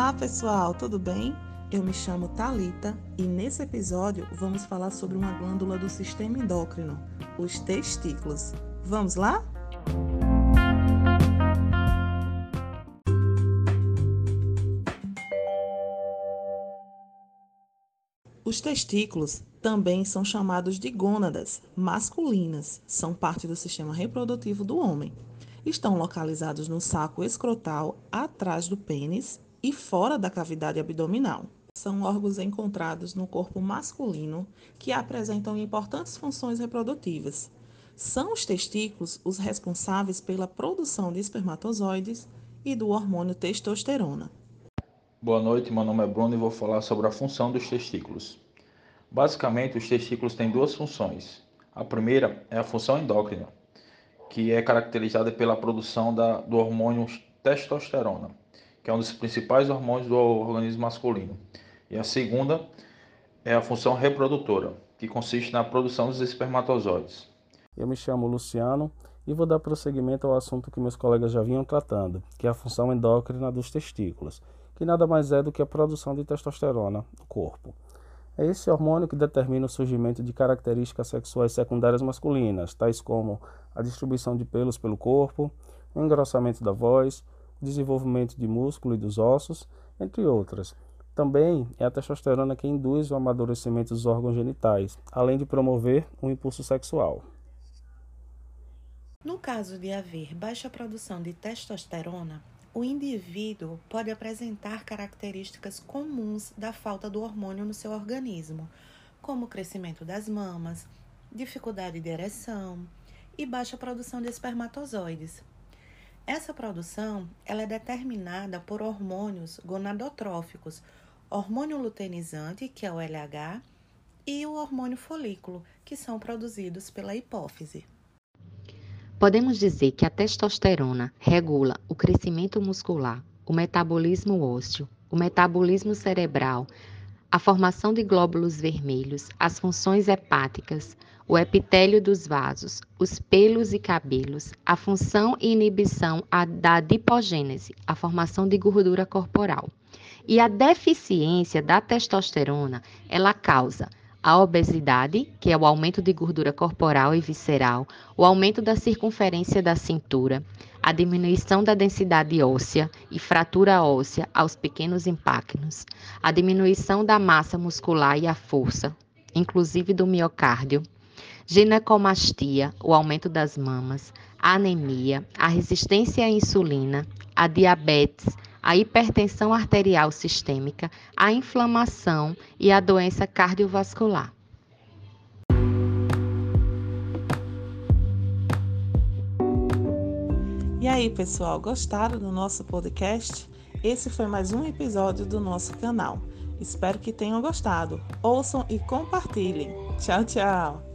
Olá, pessoal, tudo bem? Eu me chamo Talita e nesse episódio vamos falar sobre uma glândula do sistema endócrino, os testículos. Vamos lá? Os testículos também são chamados de gônadas masculinas, são parte do sistema reprodutivo do homem. Estão localizados no saco escrotal, atrás do pênis e fora da cavidade abdominal. São órgãos encontrados no corpo masculino que apresentam importantes funções reprodutivas. São os testículos os responsáveis pela produção de espermatozoides e do hormônio testosterona. Boa noite, meu nome é Bruno e vou falar sobre a função dos testículos. Basicamente, os testículos têm duas funções. A primeira é a função endócrina, que é caracterizada pela produção da, do hormônio testosterona, que é um dos principais hormônios do organismo masculino. E a segunda é a função reprodutora, que consiste na produção dos espermatozoides. Eu me chamo Luciano e vou dar prosseguimento ao assunto que meus colegas já vinham tratando, que é a função endócrina dos testículos, que nada mais é do que a produção de testosterona no corpo. É esse hormônio que determina o surgimento de características sexuais secundárias masculinas, tais como a distribuição de pelos pelo corpo, o engrossamento da voz, desenvolvimento de músculo e dos ossos, entre outras. Também é a testosterona que induz o amadurecimento dos órgãos genitais, além de promover um impulso sexual. No caso de haver baixa produção de testosterona, o indivíduo pode apresentar características comuns da falta do hormônio no seu organismo, como crescimento das mamas, dificuldade de ereção e baixa produção de espermatozoides. Essa produção ela é determinada por hormônios gonadotróficos, hormônio luteinizante, que é o LH, e o hormônio folículo, que são produzidos pela hipófise. Podemos dizer que a testosterona regula o crescimento muscular, o metabolismo ósseo, o metabolismo cerebral, a formação de glóbulos vermelhos, as funções hepáticas, o epitélio dos vasos, os pelos e cabelos, a função e inibição da adipogênese, a formação de gordura corporal. E a deficiência da testosterona, ela causa a obesidade, que é o aumento de gordura corporal e visceral, o aumento da circunferência da cintura, a diminuição da densidade óssea e fratura óssea aos pequenos impactos, a diminuição da massa muscular e a força, inclusive do miocárdio, ginecomastia, o aumento das mamas, a anemia, a resistência à insulina, a diabetes, a hipertensão arterial sistêmica, a inflamação e a doença cardiovascular. E aí, pessoal, gostaram do nosso podcast? Esse foi mais um episódio do nosso canal. Espero que tenham gostado. Ouçam e compartilhem. Tchau, tchau!